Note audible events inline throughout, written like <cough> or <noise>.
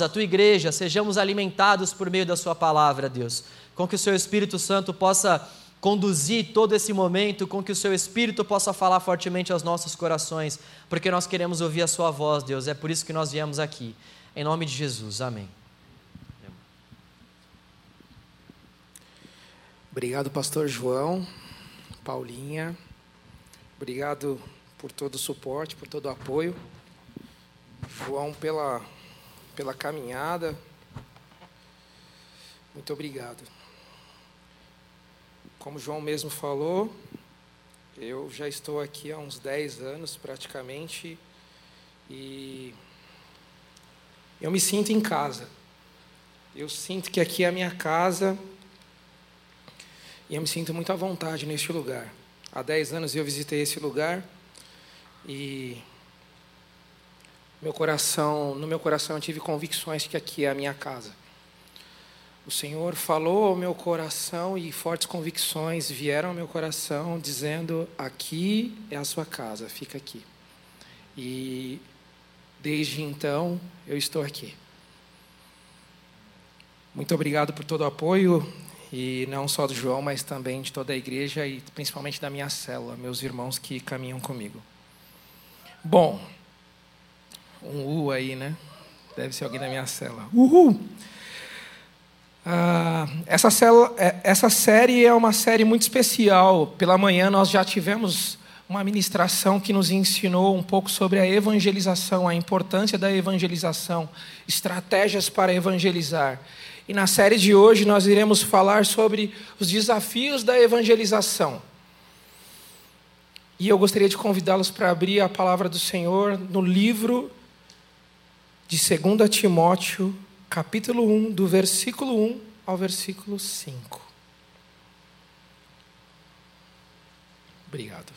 a tua igreja, sejamos alimentados por meio da Sua palavra, Deus. Com que o Seu Espírito Santo possa conduzir todo esse momento, com que o Seu Espírito possa falar fortemente aos nossos corações, porque nós queremos ouvir a Sua voz, Deus. É por isso que nós viemos aqui. Em nome de Jesus. Amém. Obrigado, Pastor João, Paulinha. Obrigado por todo o suporte, por todo o apoio. João, pela pela caminhada. Muito obrigado. Como João mesmo falou, eu já estou aqui há uns 10 anos praticamente e eu me sinto em casa. Eu sinto que aqui é a minha casa e eu me sinto muito à vontade neste lugar. Há 10 anos eu visitei esse lugar e meu coração, no meu coração eu tive convicções que aqui é a minha casa. O Senhor falou ao meu coração e fortes convicções vieram ao meu coração dizendo: aqui é a sua casa, fica aqui. E desde então eu estou aqui. Muito obrigado por todo o apoio e não só do João, mas também de toda a igreja e principalmente da minha célula, meus irmãos que caminham comigo. Bom, um U aí, né? Deve ser alguém da minha cela. Uhul! Ah, essa, célula, é, essa série é uma série muito especial. Pela manhã nós já tivemos uma ministração que nos ensinou um pouco sobre a evangelização, a importância da evangelização, estratégias para evangelizar. E na série de hoje nós iremos falar sobre os desafios da evangelização. E eu gostaria de convidá-los para abrir a palavra do Senhor no livro de 2 Timóteo, capítulo 1, do versículo 1 ao versículo 5. Obrigado.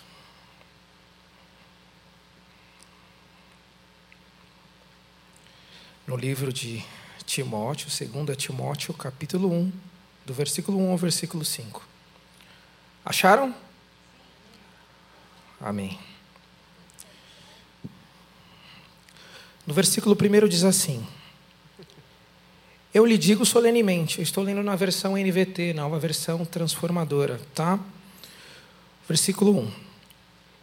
No livro de Timóteo, 2 Timóteo, capítulo 1, do versículo 1 ao versículo 5. Acharam? Amém. No versículo 1 diz assim: Eu lhe digo solenemente, estou lendo na versão NVT, nova versão transformadora, tá? Versículo 1.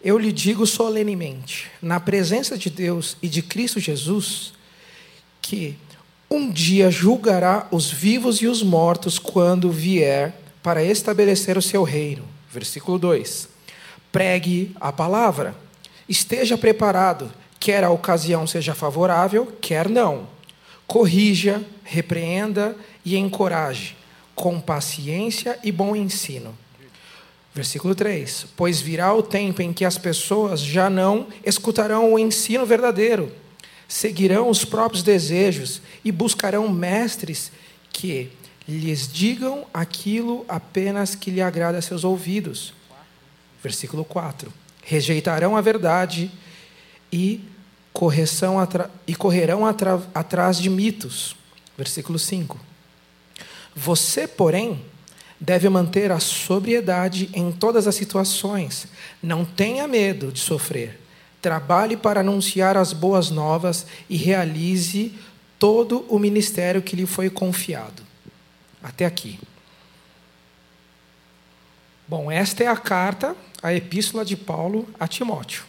Eu lhe digo solenemente, na presença de Deus e de Cristo Jesus, que um dia julgará os vivos e os mortos quando vier para estabelecer o seu reino. Versículo 2. Pregue a palavra. Esteja preparado quer a ocasião seja favorável, quer não. Corrija, repreenda e encoraje, com paciência e bom ensino. Versículo 3: Pois virá o tempo em que as pessoas já não escutarão o ensino verdadeiro, seguirão os próprios desejos e buscarão mestres que lhes digam aquilo apenas que lhe agrada a seus ouvidos. Versículo 4: Rejeitarão a verdade e correção e correrão atrás de mitos. Versículo 5. Você, porém, deve manter a sobriedade em todas as situações. Não tenha medo de sofrer. Trabalhe para anunciar as boas novas e realize todo o ministério que lhe foi confiado. Até aqui. Bom, esta é a carta, a epístola de Paulo a Timóteo.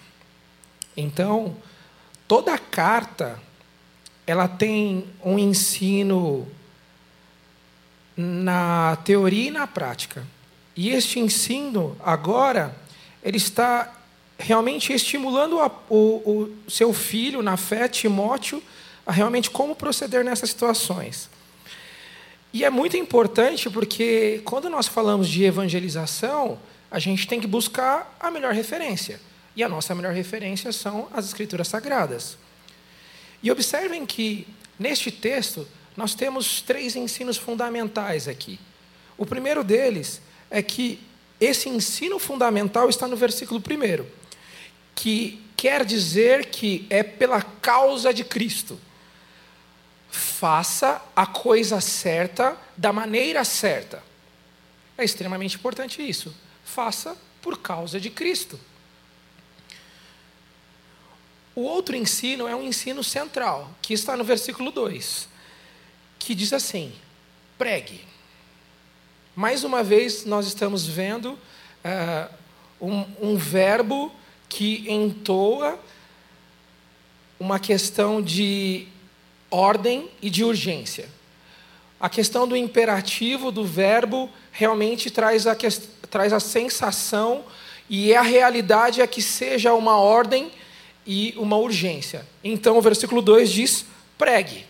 Então, toda carta ela tem um ensino na teoria e na prática. E este ensino agora ele está realmente estimulando a, o, o seu filho na fé, Timóteo, a realmente como proceder nessas situações. E é muito importante porque quando nós falamos de evangelização, a gente tem que buscar a melhor referência. E a nossa melhor referência são as Escrituras Sagradas. E observem que, neste texto, nós temos três ensinos fundamentais aqui. O primeiro deles é que esse ensino fundamental está no versículo primeiro, que quer dizer que é pela causa de Cristo. Faça a coisa certa da maneira certa. É extremamente importante isso. Faça por causa de Cristo. O outro ensino é um ensino central, que está no versículo 2. que diz assim: pregue. Mais uma vez, nós estamos vendo uh, um, um verbo que entoa uma questão de ordem e de urgência. A questão do imperativo do verbo realmente traz a, traz a sensação e a realidade é que seja uma ordem e uma urgência. Então, o versículo 2 diz: pregue.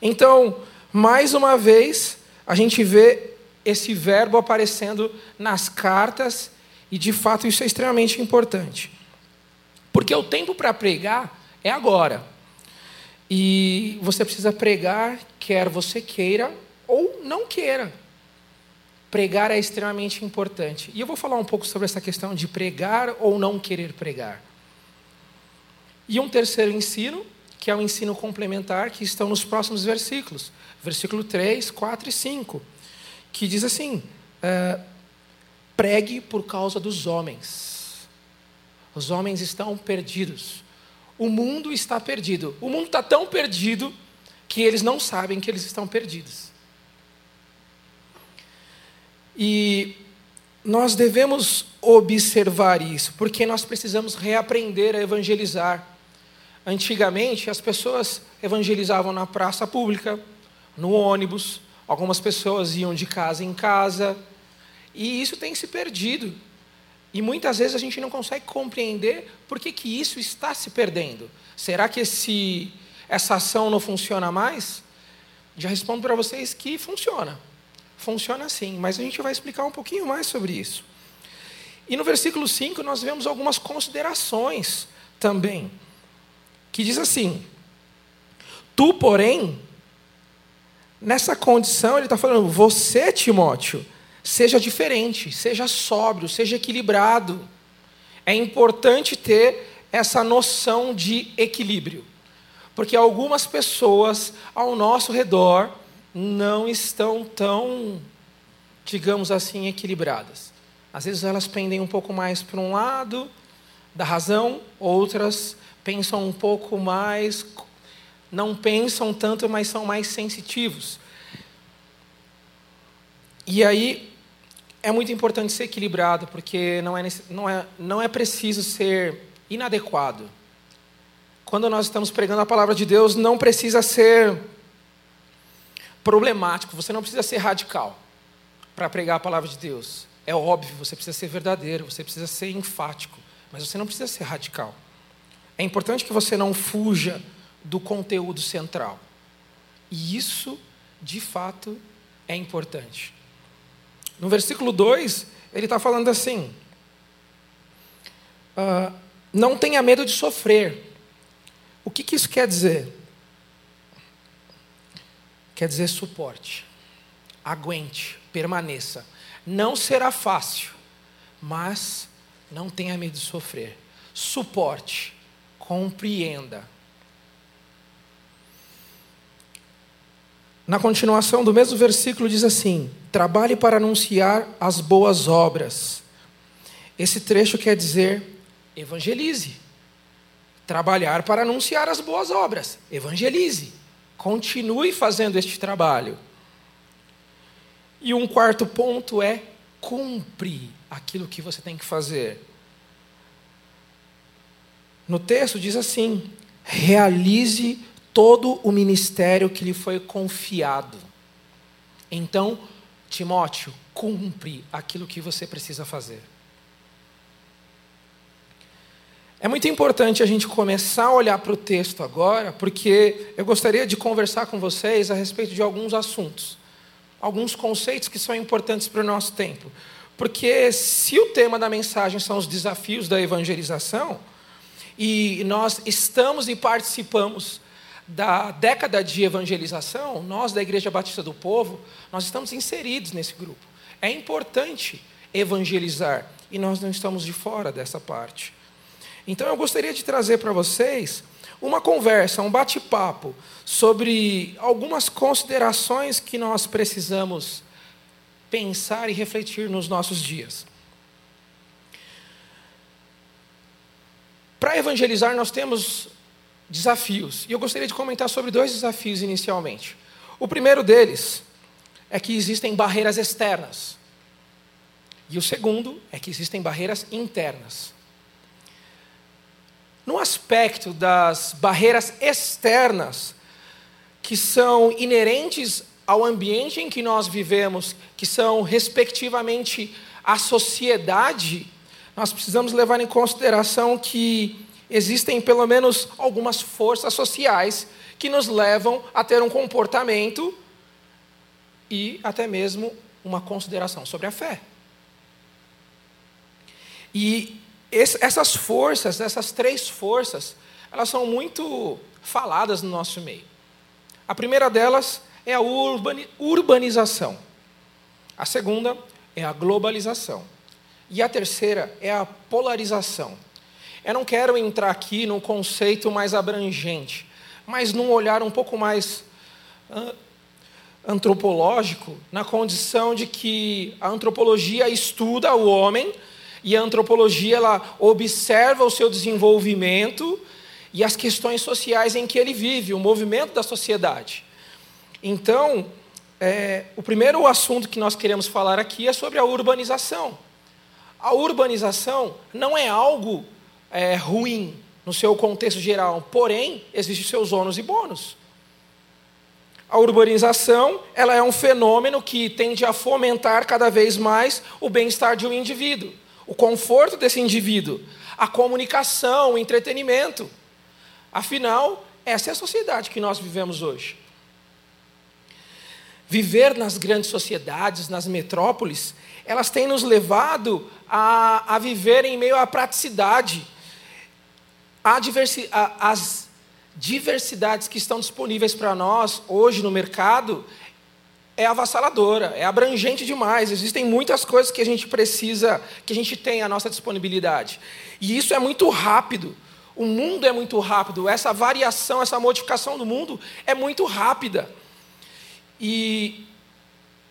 Então, mais uma vez, a gente vê esse verbo aparecendo nas cartas, e de fato isso é extremamente importante. Porque o tempo para pregar é agora. E você precisa pregar, quer você queira ou não queira. Pregar é extremamente importante. E eu vou falar um pouco sobre essa questão de pregar ou não querer pregar. E um terceiro ensino, que é o ensino complementar, que estão nos próximos versículos, versículo 3, 4 e 5, que diz assim: é, pregue por causa dos homens. Os homens estão perdidos. O mundo está perdido. O mundo está tão perdido que eles não sabem que eles estão perdidos. E nós devemos observar isso, porque nós precisamos reaprender a evangelizar. Antigamente, as pessoas evangelizavam na praça pública, no ônibus, algumas pessoas iam de casa em casa, e isso tem se perdido. E muitas vezes a gente não consegue compreender por que, que isso está se perdendo. Será que esse, essa ação não funciona mais? Já respondo para vocês que funciona funciona assim, mas a gente vai explicar um pouquinho mais sobre isso. E no versículo 5 nós vemos algumas considerações também, que diz assim: Tu, porém, nessa condição, ele está falando, você, Timóteo, seja diferente, seja sóbrio, seja equilibrado. É importante ter essa noção de equilíbrio, porque algumas pessoas ao nosso redor não estão tão, digamos assim, equilibradas. Às vezes elas pendem um pouco mais para um lado da razão, outras pensam um pouco mais, não pensam tanto, mas são mais sensitivos. E aí é muito importante ser equilibrado, porque não é, não é, não é preciso ser inadequado. Quando nós estamos pregando a palavra de Deus, não precisa ser problemático, você não precisa ser radical para pregar a palavra de Deus. É óbvio, você precisa ser verdadeiro, você precisa ser enfático, mas você não precisa ser radical. É importante que você não fuja do conteúdo central. E isso, de fato, é importante. No versículo 2, ele está falando assim: uh, não tenha medo de sofrer. O que, que isso quer dizer? quer dizer suporte. Aguente, permaneça. Não será fácil, mas não tenha medo de sofrer. Suporte, compreenda. Na continuação do mesmo versículo diz assim: trabalhe para anunciar as boas obras. Esse trecho quer dizer evangelize. Trabalhar para anunciar as boas obras. Evangelize. Continue fazendo este trabalho. E um quarto ponto é cumpre aquilo que você tem que fazer. No texto diz assim: realize todo o ministério que lhe foi confiado. Então, Timóteo, cumpre aquilo que você precisa fazer. É muito importante a gente começar a olhar para o texto agora, porque eu gostaria de conversar com vocês a respeito de alguns assuntos, alguns conceitos que são importantes para o nosso tempo. Porque se o tema da mensagem são os desafios da evangelização, e nós estamos e participamos da década de evangelização, nós da Igreja Batista do Povo, nós estamos inseridos nesse grupo. É importante evangelizar e nós não estamos de fora dessa parte. Então eu gostaria de trazer para vocês uma conversa, um bate-papo sobre algumas considerações que nós precisamos pensar e refletir nos nossos dias. Para evangelizar, nós temos desafios, e eu gostaria de comentar sobre dois desafios inicialmente. O primeiro deles é que existem barreiras externas. E o segundo é que existem barreiras internas. No aspecto das barreiras externas, que são inerentes ao ambiente em que nós vivemos, que são, respectivamente, a sociedade, nós precisamos levar em consideração que existem pelo menos algumas forças sociais que nos levam a ter um comportamento e até mesmo uma consideração sobre a fé. E essas forças, essas três forças, elas são muito faladas no nosso meio. A primeira delas é a urbanização. A segunda é a globalização. E a terceira é a polarização. Eu não quero entrar aqui num conceito mais abrangente, mas num olhar um pouco mais antropológico, na condição de que a antropologia estuda o homem e a antropologia ela observa o seu desenvolvimento e as questões sociais em que ele vive, o movimento da sociedade. Então, é, o primeiro assunto que nós queremos falar aqui é sobre a urbanização. A urbanização não é algo é, ruim no seu contexto geral, porém, existem seus ônus e bônus. A urbanização ela é um fenômeno que tende a fomentar cada vez mais o bem-estar de um indivíduo o conforto desse indivíduo, a comunicação, o entretenimento. Afinal, essa é a sociedade que nós vivemos hoje. Viver nas grandes sociedades, nas metrópoles, elas têm nos levado a, a viver em meio à praticidade, a diversi, a, as diversidades que estão disponíveis para nós hoje no mercado, é avassaladora, é abrangente demais. Existem muitas coisas que a gente precisa, que a gente tem à nossa disponibilidade. E isso é muito rápido. O mundo é muito rápido. Essa variação, essa modificação do mundo é muito rápida. E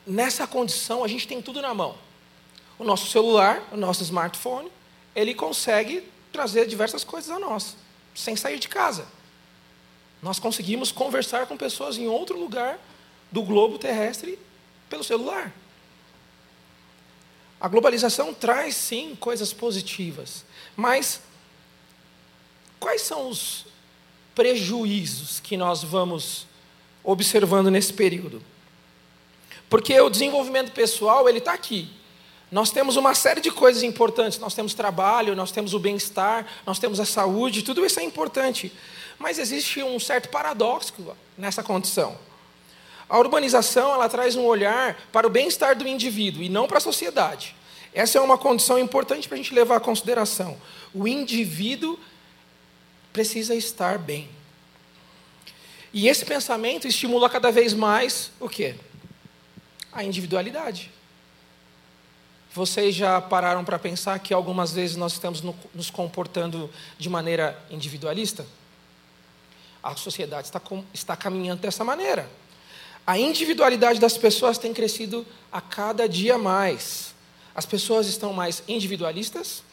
nessa condição a gente tem tudo na mão. O nosso celular, o nosso smartphone, ele consegue trazer diversas coisas a nós, sem sair de casa. Nós conseguimos conversar com pessoas em outro lugar do globo terrestre pelo celular. A globalização traz sim coisas positivas, mas quais são os prejuízos que nós vamos observando nesse período? Porque o desenvolvimento pessoal ele está aqui. Nós temos uma série de coisas importantes. Nós temos trabalho, nós temos o bem-estar, nós temos a saúde, tudo isso é importante. Mas existe um certo paradoxo nessa condição. A urbanização ela traz um olhar para o bem-estar do indivíduo e não para a sociedade. Essa é uma condição importante para a gente levar à consideração. O indivíduo precisa estar bem. E esse pensamento estimula cada vez mais o quê? A individualidade. Vocês já pararam para pensar que algumas vezes nós estamos nos comportando de maneira individualista? A sociedade está, está caminhando dessa maneira. A individualidade das pessoas tem crescido a cada dia mais. As pessoas estão mais individualistas,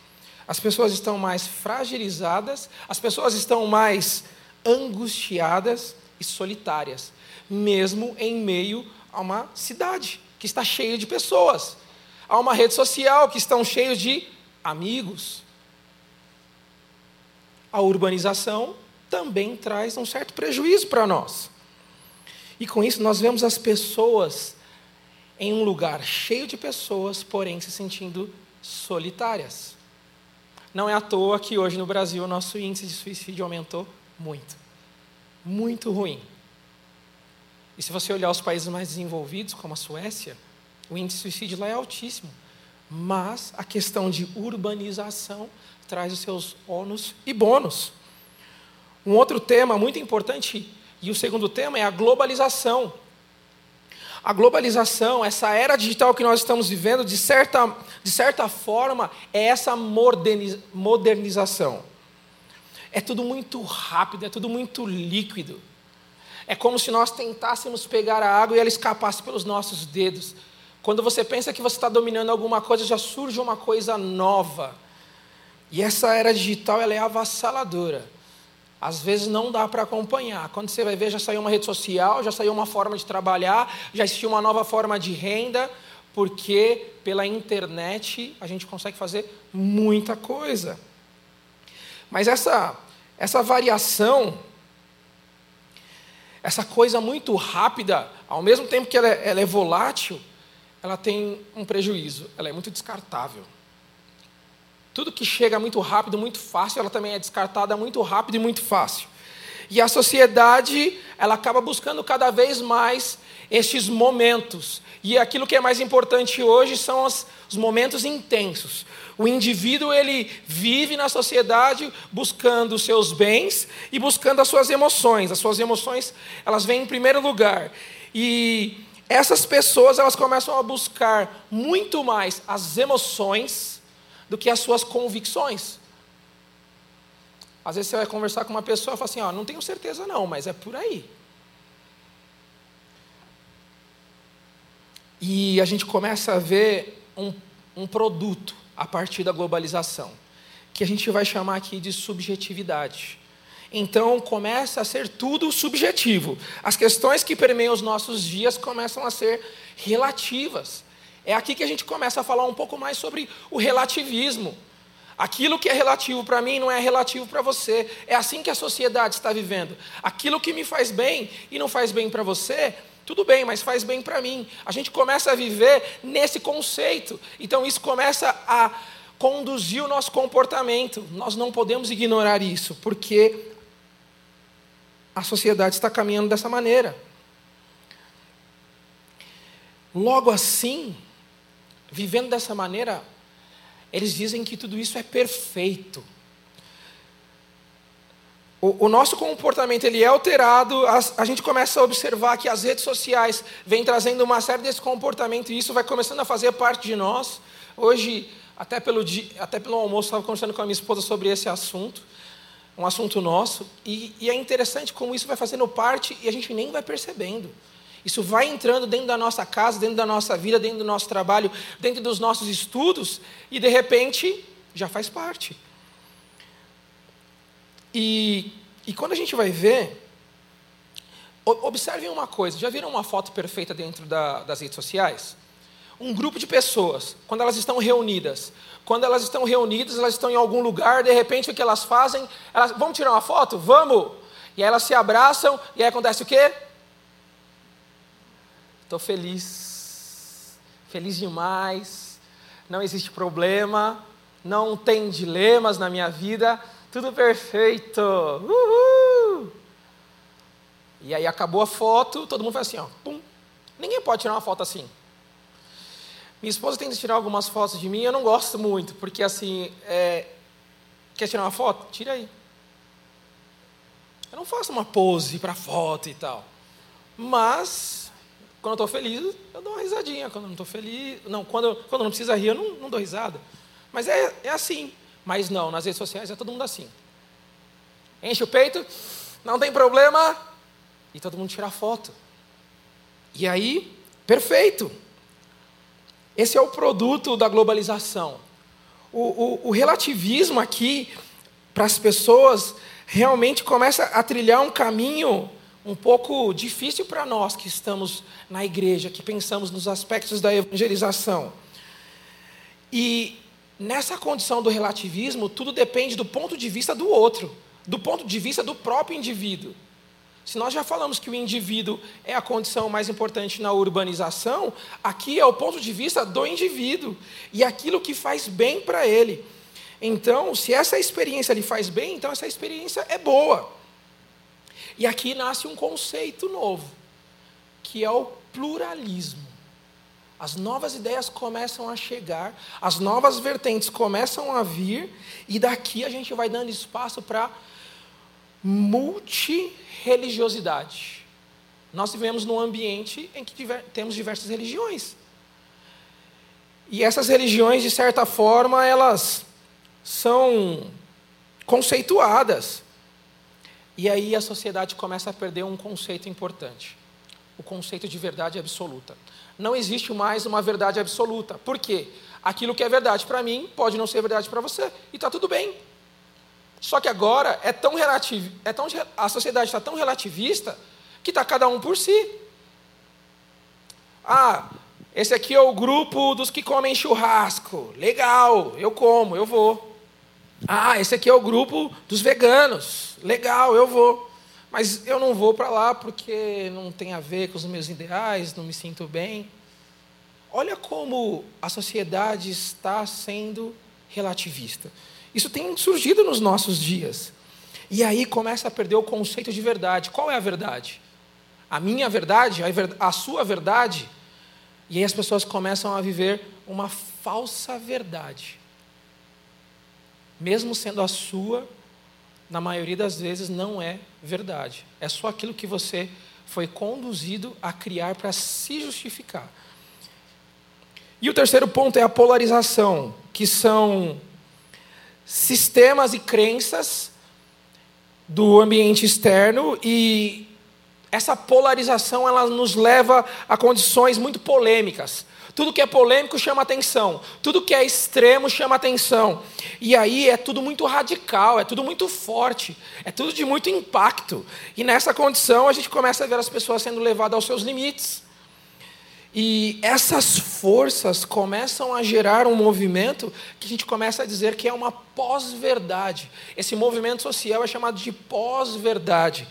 as pessoas estão mais fragilizadas, as pessoas estão mais angustiadas e solitárias, mesmo em meio a uma cidade que está cheia de pessoas, a uma rede social que estão cheios de amigos. A urbanização também traz um certo prejuízo para nós. E com isso nós vemos as pessoas em um lugar cheio de pessoas, porém se sentindo solitárias. Não é à toa que hoje no Brasil o nosso índice de suicídio aumentou muito. Muito ruim. E se você olhar os países mais desenvolvidos, como a Suécia, o índice de suicídio lá é altíssimo. Mas a questão de urbanização traz os seus ônus e bônus. Um outro tema muito importante e o segundo tema é a globalização. A globalização, essa era digital que nós estamos vivendo, de certa, de certa forma, é essa modernização. É tudo muito rápido, é tudo muito líquido. É como se nós tentássemos pegar a água e ela escapasse pelos nossos dedos. Quando você pensa que você está dominando alguma coisa, já surge uma coisa nova. E essa era digital ela é avassaladora. Às vezes não dá para acompanhar. Quando você vai ver, já saiu uma rede social, já saiu uma forma de trabalhar, já existiu uma nova forma de renda, porque pela internet a gente consegue fazer muita coisa. Mas essa, essa variação, essa coisa muito rápida, ao mesmo tempo que ela é, ela é volátil, ela tem um prejuízo, ela é muito descartável. Tudo que chega muito rápido, muito fácil, ela também é descartada muito rápido e muito fácil. E a sociedade, ela acaba buscando cada vez mais estes momentos. E aquilo que é mais importante hoje são os, os momentos intensos. O indivíduo, ele vive na sociedade buscando os seus bens e buscando as suas emoções. As suas emoções, elas vêm em primeiro lugar. E essas pessoas, elas começam a buscar muito mais as emoções do que as suas convicções. Às vezes você vai conversar com uma pessoa e fala assim: ó, não tenho certeza não, mas é por aí. E a gente começa a ver um, um produto a partir da globalização, que a gente vai chamar aqui de subjetividade. Então começa a ser tudo subjetivo. As questões que permeiam os nossos dias começam a ser relativas. É aqui que a gente começa a falar um pouco mais sobre o relativismo. Aquilo que é relativo para mim não é relativo para você. É assim que a sociedade está vivendo. Aquilo que me faz bem e não faz bem para você, tudo bem, mas faz bem para mim. A gente começa a viver nesse conceito. Então isso começa a conduzir o nosso comportamento. Nós não podemos ignorar isso, porque a sociedade está caminhando dessa maneira. Logo assim, vivendo dessa maneira, eles dizem que tudo isso é perfeito. O, o nosso comportamento ele é alterado, a, a, gente começa a observar que as redes sociais vêm trazendo uma série desse comportamento e isso vai começando a fazer parte de nós. Hoje, até pelo, dia, até pelo almoço, estava conversando com a minha esposa sobre esse assunto, um assunto nosso, e, e é interessante como isso vai fazendo parte e a gente nem vai percebendo. Isso vai entrando dentro da nossa casa, dentro da nossa vida, dentro do nosso trabalho, dentro dos nossos estudos, e de repente já faz parte. E, e quando a gente vai ver, observem uma coisa: já viram uma foto perfeita dentro da, das redes sociais? Um grupo de pessoas, quando elas estão reunidas, quando elas estão reunidas, elas estão em algum lugar, de repente o que elas fazem? Elas, vamos tirar uma foto? Vamos! E aí elas se abraçam, e aí acontece o quê? Estou feliz, feliz demais, não existe problema, não tem dilemas na minha vida, tudo perfeito. Uhul! E aí acabou a foto, todo mundo faz assim, ó, pum. Ninguém pode tirar uma foto assim. Minha esposa tenta tirar algumas fotos de mim, eu não gosto muito, porque assim, é, quer tirar uma foto? Tira aí. Eu não faço uma pose para foto e tal. Mas quando eu estou feliz, eu dou uma risadinha. Quando eu não estou feliz. Não, quando, quando não precisa rir, eu não, não dou risada. Mas é, é assim. Mas não, nas redes sociais é todo mundo assim. Enche o peito, não tem problema, e todo mundo tira foto. E aí, perfeito. Esse é o produto da globalização. O, o, o relativismo aqui, para as pessoas, realmente começa a trilhar um caminho um pouco difícil para nós que estamos na igreja, que pensamos nos aspectos da evangelização. E nessa condição do relativismo, tudo depende do ponto de vista do outro, do ponto de vista do próprio indivíduo. Se nós já falamos que o indivíduo é a condição mais importante na urbanização, aqui é o ponto de vista do indivíduo e aquilo que faz bem para ele. Então, se essa experiência lhe faz bem, então essa experiência é boa. E aqui nasce um conceito novo, que é o pluralismo. As novas ideias começam a chegar, as novas vertentes começam a vir, e daqui a gente vai dando espaço para multireligiosidade. Nós vivemos num ambiente em que tiver, temos diversas religiões. E essas religiões, de certa forma, elas são conceituadas. E aí a sociedade começa a perder um conceito importante: o conceito de verdade absoluta. Não existe mais uma verdade absoluta. Por quê? Aquilo que é verdade para mim pode não ser verdade para você, e está tudo bem. Só que agora é tão relativo, é tão, a sociedade está tão relativista que está cada um por si. Ah, esse aqui é o grupo dos que comem churrasco. Legal, eu como, eu vou. Ah, esse aqui é o grupo dos veganos. Legal, eu vou. Mas eu não vou para lá porque não tem a ver com os meus ideais, não me sinto bem. Olha como a sociedade está sendo relativista. Isso tem surgido nos nossos dias. E aí começa a perder o conceito de verdade. Qual é a verdade? A minha verdade? A sua verdade? E aí as pessoas começam a viver uma falsa verdade. Mesmo sendo a sua, na maioria das vezes não é verdade. É só aquilo que você foi conduzido a criar para se justificar. E o terceiro ponto é a polarização, que são sistemas e crenças do ambiente externo e essa polarização ela nos leva a condições muito polêmicas. Tudo que é polêmico chama atenção, tudo que é extremo chama atenção. E aí é tudo muito radical, é tudo muito forte, é tudo de muito impacto. E nessa condição a gente começa a ver as pessoas sendo levadas aos seus limites. E essas forças começam a gerar um movimento que a gente começa a dizer que é uma pós-verdade. Esse movimento social é chamado de pós-verdade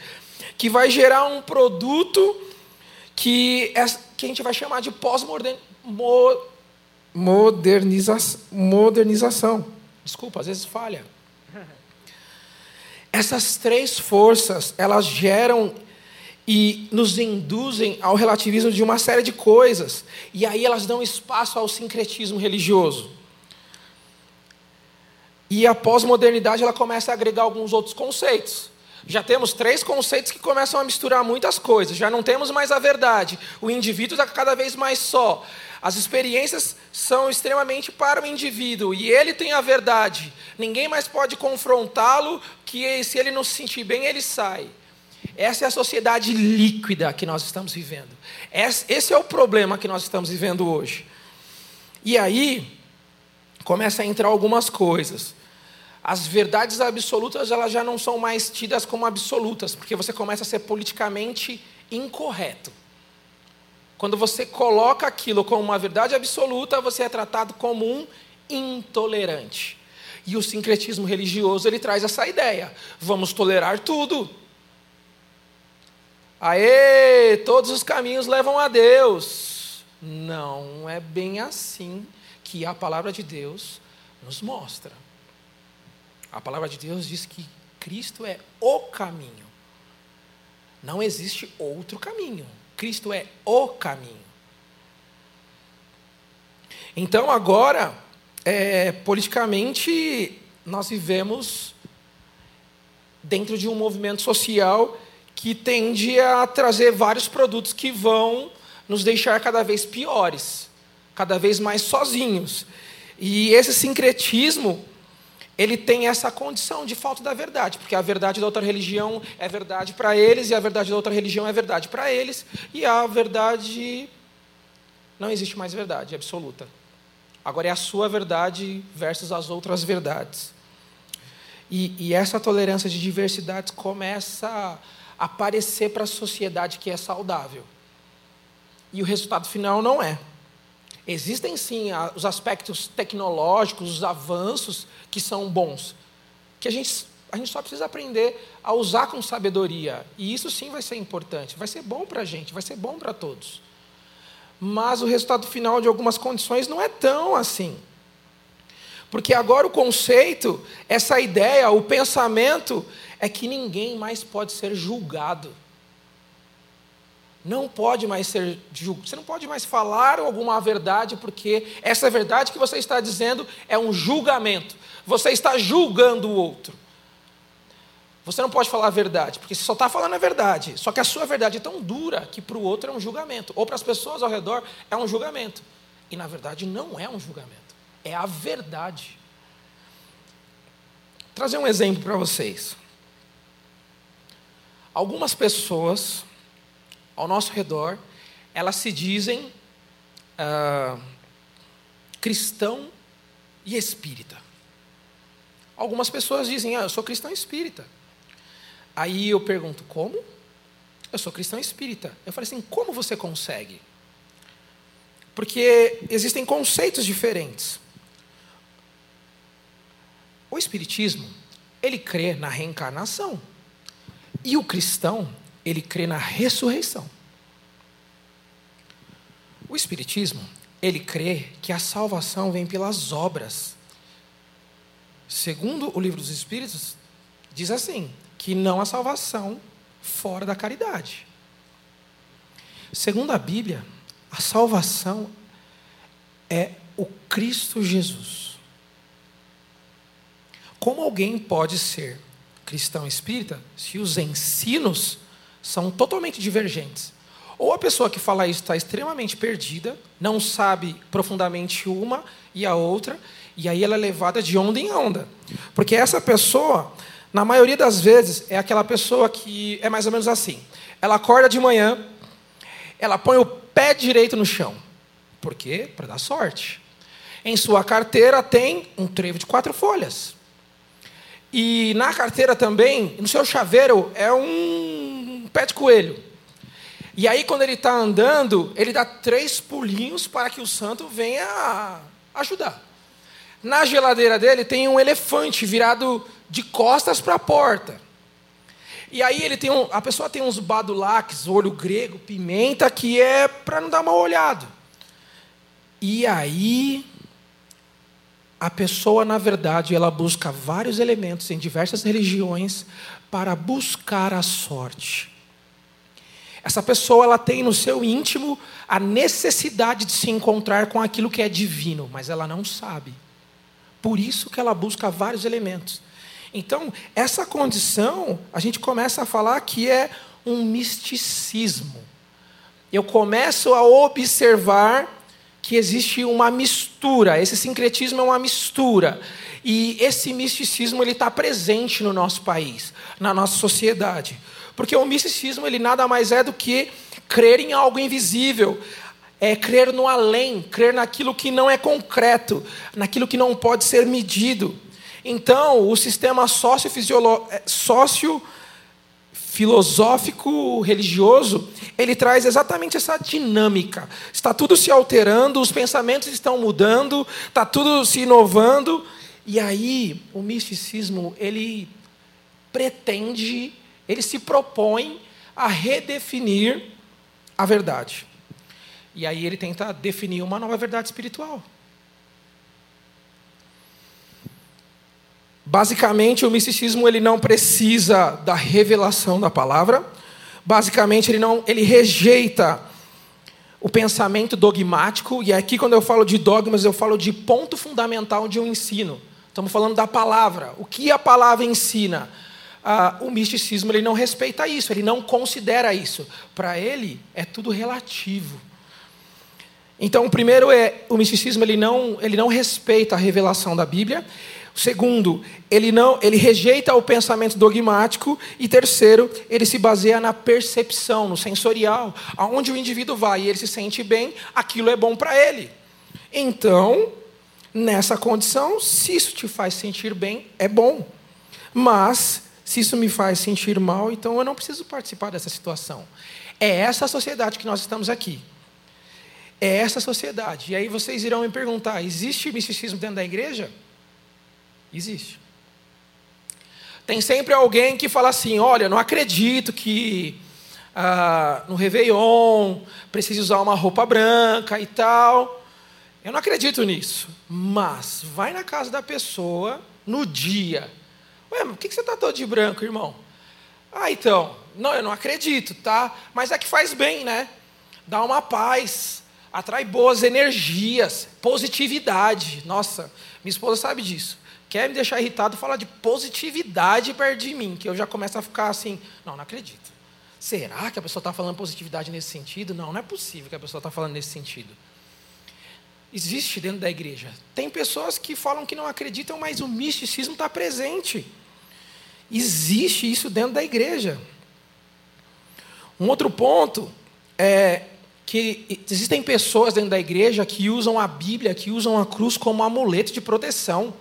que vai gerar um produto que, é, que a gente vai chamar de pós-modernização. Desculpa, às vezes falha. <laughs> Essas três forças, elas geram e nos induzem ao relativismo de uma série de coisas. E aí elas dão espaço ao sincretismo religioso. E a pós-modernidade ela começa a agregar alguns outros conceitos. Já temos três conceitos que começam a misturar muitas coisas. Já não temos mais a verdade. O indivíduo está cada vez mais só. As experiências são extremamente para o indivíduo e ele tem a verdade. Ninguém mais pode confrontá-lo, que se ele não se sentir bem, ele sai. Essa é a sociedade líquida que nós estamos vivendo. Esse é o problema que nós estamos vivendo hoje. E aí começa a entrar algumas coisas as verdades absolutas elas já não são mais tidas como absolutas, porque você começa a ser politicamente incorreto. Quando você coloca aquilo como uma verdade absoluta, você é tratado como um intolerante. E o sincretismo religioso ele traz essa ideia: vamos tolerar tudo. Aê, todos os caminhos levam a Deus. Não é bem assim que a palavra de Deus nos mostra. A palavra de Deus diz que Cristo é o caminho. Não existe outro caminho. Cristo é o caminho. Então, agora, é, politicamente, nós vivemos dentro de um movimento social que tende a trazer vários produtos que vão nos deixar cada vez piores, cada vez mais sozinhos. E esse sincretismo ele tem essa condição de falta da verdade, porque a verdade da outra religião é verdade para eles, e a verdade da outra religião é verdade para eles, e a verdade. Não existe mais verdade absoluta. Agora é a sua verdade versus as outras verdades. E, e essa tolerância de diversidades começa aparecer para a sociedade que é saudável. E o resultado final não é. Existem sim os aspectos tecnológicos, os avanços que são bons, que a gente, a gente só precisa aprender a usar com sabedoria. E isso sim vai ser importante, vai ser bom para a gente, vai ser bom para todos. Mas o resultado final de algumas condições não é tão assim. Porque agora o conceito, essa ideia, o pensamento, é que ninguém mais pode ser julgado não pode mais ser você não pode mais falar alguma verdade porque essa verdade que você está dizendo é um julgamento. Você está julgando o outro. Você não pode falar a verdade, porque você só está falando a verdade. Só que a sua verdade é tão dura que para o outro é um julgamento, ou para as pessoas ao redor é um julgamento. E na verdade não é um julgamento, é a verdade. Vou trazer um exemplo para vocês. Algumas pessoas ao nosso redor, elas se dizem ah, cristão e espírita. algumas pessoas dizem: ah, eu sou cristão espírita. Aí eu pergunto: como? Eu sou cristão espírita. Eu falei assim: como você consegue? Porque existem conceitos diferentes. O espiritismo, ele crê na reencarnação. E o cristão, ele crê na ressurreição. O espiritismo, ele crê que a salvação vem pelas obras. Segundo o livro dos espíritos, diz assim: que não há salvação fora da caridade. Segundo a Bíblia, a salvação é o Cristo Jesus. Como alguém pode ser cristão espírita se os ensinos são totalmente divergentes? Ou a pessoa que fala isso está extremamente perdida, não sabe profundamente uma e a outra, e aí ela é levada de onda em onda. Porque essa pessoa, na maioria das vezes, é aquela pessoa que é mais ou menos assim. Ela acorda de manhã, ela põe o pé direito no chão. Por quê? Para dar sorte. Em sua carteira tem um trevo de quatro folhas. E na carteira também, no seu chaveiro, é um pé de coelho. E aí, quando ele está andando, ele dá três pulinhos para que o santo venha ajudar. Na geladeira dele tem um elefante virado de costas para a porta. E aí ele tem um, a pessoa tem uns badulaques, olho grego, pimenta, que é para não dar mal olhado. E aí a pessoa, na verdade, ela busca vários elementos em diversas religiões para buscar a sorte. Essa pessoa ela tem no seu íntimo a necessidade de se encontrar com aquilo que é divino, mas ela não sabe. Por isso que ela busca vários elementos. Então, essa condição, a gente começa a falar que é um misticismo. Eu começo a observar que existe uma mistura, esse sincretismo é uma mistura. E esse misticismo ele está presente no nosso país, na nossa sociedade. Porque o misticismo ele nada mais é do que crer em algo invisível, é crer no além, crer naquilo que não é concreto, naquilo que não pode ser medido. Então, o sistema sócio-filosófico religioso, ele traz exatamente essa dinâmica. Está tudo se alterando, os pensamentos estão mudando, está tudo se inovando, e aí o misticismo, ele pretende ele se propõe a redefinir a verdade. E aí ele tenta definir uma nova verdade espiritual. Basicamente, o misticismo ele não precisa da revelação da palavra. Basicamente, ele não, ele rejeita o pensamento dogmático. E aqui, quando eu falo de dogmas, eu falo de ponto fundamental de um ensino. Estamos falando da palavra. O que a palavra ensina? ah, o misticismo ele não respeita isso, ele não considera isso. Para ele é tudo relativo. Então, o primeiro é o misticismo ele não ele não respeita a revelação da Bíblia. Segundo, ele não ele rejeita o pensamento dogmático e terceiro, ele se baseia na percepção, no sensorial, aonde o indivíduo vai e ele se sente bem, aquilo é bom para ele. Então, nessa condição, se isso te faz sentir bem, é bom. Mas se isso me faz sentir mal, então eu não preciso participar dessa situação. É essa sociedade que nós estamos aqui. É essa sociedade. E aí vocês irão me perguntar: existe misticismo dentro da igreja? Existe. Tem sempre alguém que fala assim: olha, não acredito que ah, no Réveillon precise usar uma roupa branca e tal. Eu não acredito nisso. Mas vai na casa da pessoa no dia Ué, mas por que você está todo de branco, irmão? Ah, então, não, eu não acredito, tá? Mas é que faz bem, né? Dá uma paz, atrai boas energias, positividade. Nossa, minha esposa sabe disso. Quer me deixar irritado, fala de positividade perto de mim, que eu já começo a ficar assim, não, não acredito. Será que a pessoa está falando positividade nesse sentido? Não, não é possível que a pessoa está falando nesse sentido. Existe dentro da igreja. Tem pessoas que falam que não acreditam, mas o misticismo está presente. Existe isso dentro da igreja. Um outro ponto é que existem pessoas dentro da igreja que usam a Bíblia, que usam a cruz como amuleto de proteção.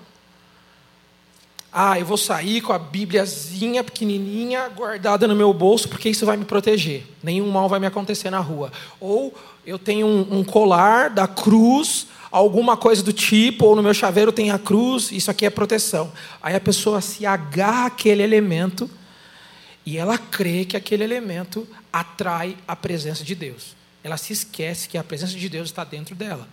Ah, eu vou sair com a Bíbliazinha pequenininha guardada no meu bolso porque isso vai me proteger. Nenhum mal vai me acontecer na rua. Ou eu tenho um, um colar da cruz, alguma coisa do tipo, ou no meu chaveiro tem a cruz, isso aqui é proteção. Aí a pessoa se agarra àquele elemento e ela crê que aquele elemento atrai a presença de Deus. Ela se esquece que a presença de Deus está dentro dela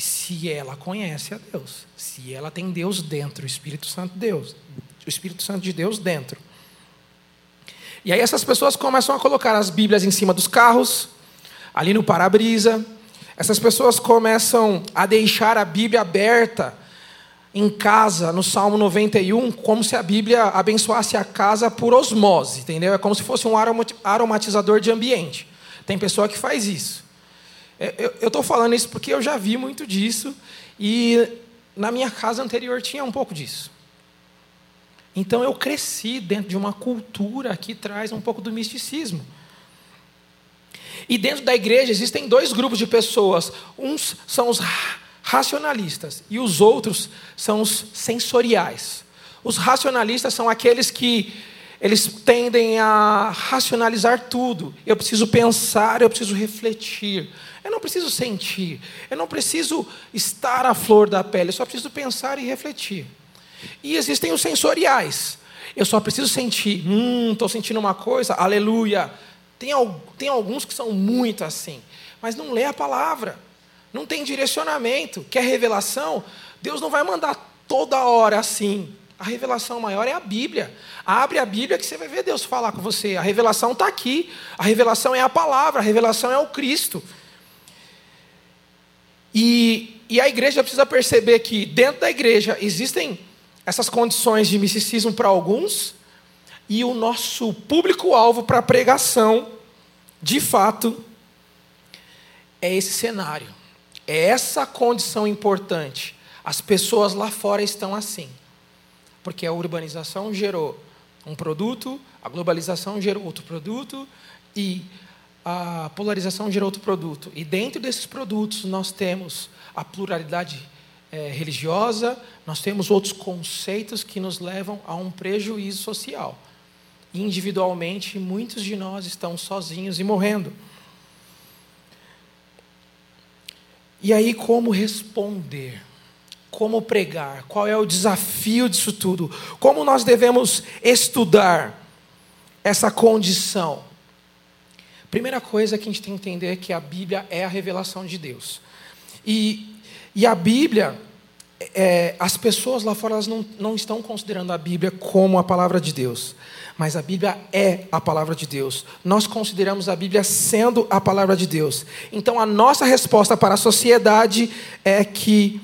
se ela conhece a Deus, se ela tem Deus dentro, o Espírito Santo de Deus, o Espírito Santo de Deus dentro. E aí essas pessoas começam a colocar as Bíblias em cima dos carros, ali no para-brisa. Essas pessoas começam a deixar a Bíblia aberta em casa, no Salmo 91, como se a Bíblia abençoasse a casa por osmose, entendeu? É como se fosse um aromatizador de ambiente. Tem pessoa que faz isso. É, eu estou falando isso porque eu já vi muito disso e na minha casa anterior tinha um pouco disso. Então eu cresci dentro de uma cultura que traz um pouco do misticismo. E dentro da igreja existem dois grupos de pessoas. Uns são os racionalistas e os outros são os sensoriais. Os racionalistas são aqueles que eles tendem a racionalizar tudo. Eu preciso pensar, eu preciso refletir. Eu não preciso sentir, eu não preciso estar à flor da pele, eu só preciso pensar e refletir. E existem os sensoriais. Eu só preciso sentir, hum, estou sentindo uma coisa, aleluia. Tem, tem alguns que são muito assim, mas não lê a palavra, não tem direcionamento, quer revelação, Deus não vai mandar toda hora assim. A revelação maior é a Bíblia. Abre a Bíblia que você vai ver Deus falar com você. A revelação está aqui. A revelação é a palavra, a revelação é o Cristo. E, e a igreja precisa perceber que dentro da igreja existem essas condições de misticismo para alguns, e o nosso público-alvo para a pregação, de fato, é esse cenário. É essa condição importante. As pessoas lá fora estão assim. Porque a urbanização gerou um produto, a globalização gerou outro produto, e a polarização gera outro produto. E dentro desses produtos nós temos a pluralidade é, religiosa, nós temos outros conceitos que nos levam a um prejuízo social. Individualmente, muitos de nós estão sozinhos e morrendo. E aí, como responder? Como pregar? Qual é o desafio disso tudo? Como nós devemos estudar essa condição? Primeira coisa que a gente tem que entender é que a Bíblia é a revelação de Deus. E, e a Bíblia, é, as pessoas lá fora elas não, não estão considerando a Bíblia como a palavra de Deus. Mas a Bíblia é a palavra de Deus. Nós consideramos a Bíblia sendo a palavra de Deus. Então a nossa resposta para a sociedade é que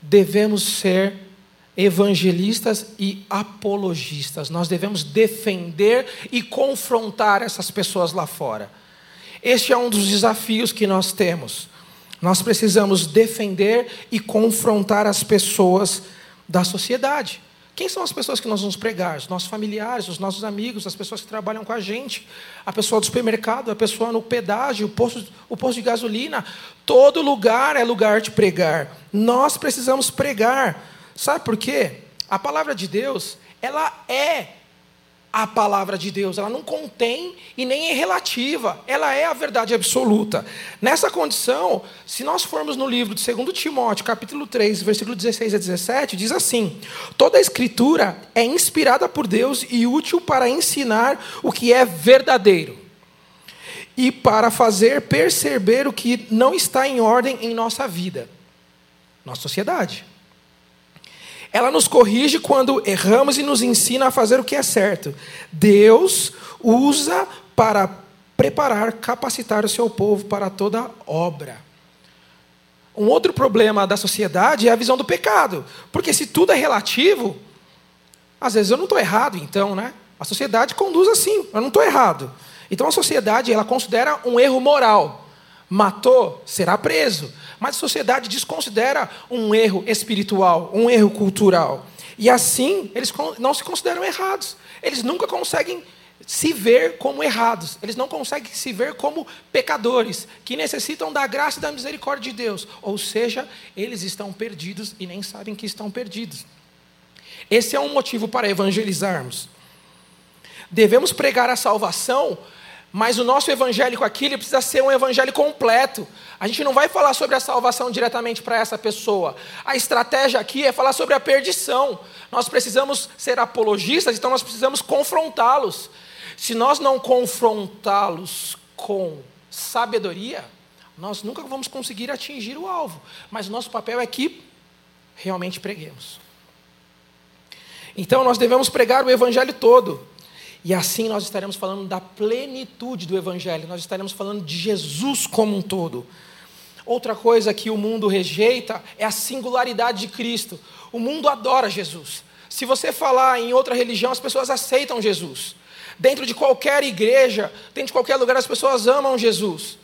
devemos ser evangelistas e apologistas. Nós devemos defender e confrontar essas pessoas lá fora. Este é um dos desafios que nós temos. Nós precisamos defender e confrontar as pessoas da sociedade. Quem são as pessoas que nós vamos pregar? Os nossos familiares, os nossos amigos, as pessoas que trabalham com a gente, a pessoa do supermercado, a pessoa no pedágio, o posto, o posto de gasolina. Todo lugar é lugar de pregar. Nós precisamos pregar. Sabe por quê? A palavra de Deus, ela é a palavra de Deus, ela não contém e nem é relativa, ela é a verdade absoluta. Nessa condição, se nós formos no livro de 2 Timóteo, capítulo 3, versículo 16 a 17, diz assim: Toda a escritura é inspirada por Deus e útil para ensinar o que é verdadeiro e para fazer perceber o que não está em ordem em nossa vida, nossa sociedade. Ela nos corrige quando erramos e nos ensina a fazer o que é certo. Deus usa para preparar, capacitar o seu povo para toda obra. Um outro problema da sociedade é a visão do pecado. Porque se tudo é relativo, às vezes eu não estou errado, então, né? A sociedade conduz assim, eu não estou errado. Então a sociedade ela considera um erro moral. Matou, será preso. Mas a sociedade desconsidera um erro espiritual, um erro cultural. E assim, eles não se consideram errados. Eles nunca conseguem se ver como errados. Eles não conseguem se ver como pecadores, que necessitam da graça e da misericórdia de Deus. Ou seja, eles estão perdidos e nem sabem que estão perdidos. Esse é um motivo para evangelizarmos. Devemos pregar a salvação, mas o nosso evangélico aqui ele precisa ser um evangelho completo. A gente não vai falar sobre a salvação diretamente para essa pessoa. A estratégia aqui é falar sobre a perdição. Nós precisamos ser apologistas, então nós precisamos confrontá-los. Se nós não confrontá-los com sabedoria, nós nunca vamos conseguir atingir o alvo. Mas o nosso papel é que realmente preguemos. Então nós devemos pregar o evangelho todo. E assim nós estaremos falando da plenitude do Evangelho, nós estaremos falando de Jesus como um todo. Outra coisa que o mundo rejeita é a singularidade de Cristo. O mundo adora Jesus. Se você falar em outra religião, as pessoas aceitam Jesus. Dentro de qualquer igreja, dentro de qualquer lugar, as pessoas amam Jesus.